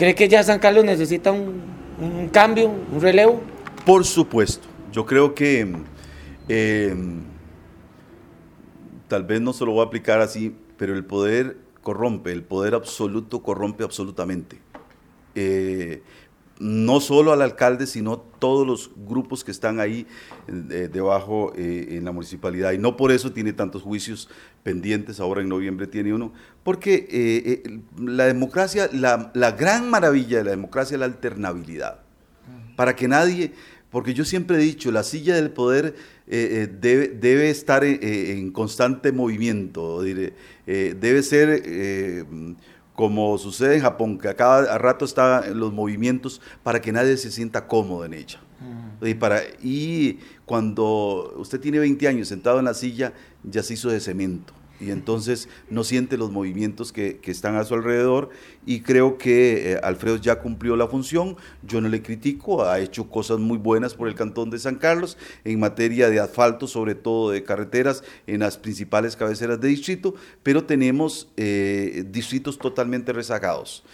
¿Cree que ya San Carlos necesita un, cambio, un relevo? Por supuesto. Yo creo que eh, tal vez no se lo voy a aplicar así, pero el poder corrompe, el poder absoluto corrompe absolutamente. Eh, no solo al alcalde, sino todos los grupos que están ahí eh, debajo eh, en la municipalidad. Y no por eso tiene tantos juicios pendientes, ahora en noviembre tiene uno, porque eh, la democracia, la, la, gran maravilla de la democracia es la alternabilidad. Para que nadie, porque yo siempre he dicho, la silla del poder debe, debe, estar en, en constante movimiento, debe ser como sucede en Japón, que a cada rato están los movimientos para que nadie se sienta cómodo en ella. y, para, y cuando usted tiene 20 años sentado en la silla, ya se hizo de cemento y entonces no siente los movimientos que, que están a su alrededor y creo que eh, Alfredo ya cumplió la función, yo no le critico, ha hecho cosas muy buenas por el Cantón de San Carlos en materia de asfalto, sobre todo de carreteras en las principales cabeceras de distrito, pero tenemos eh, distritos totalmente rezagados.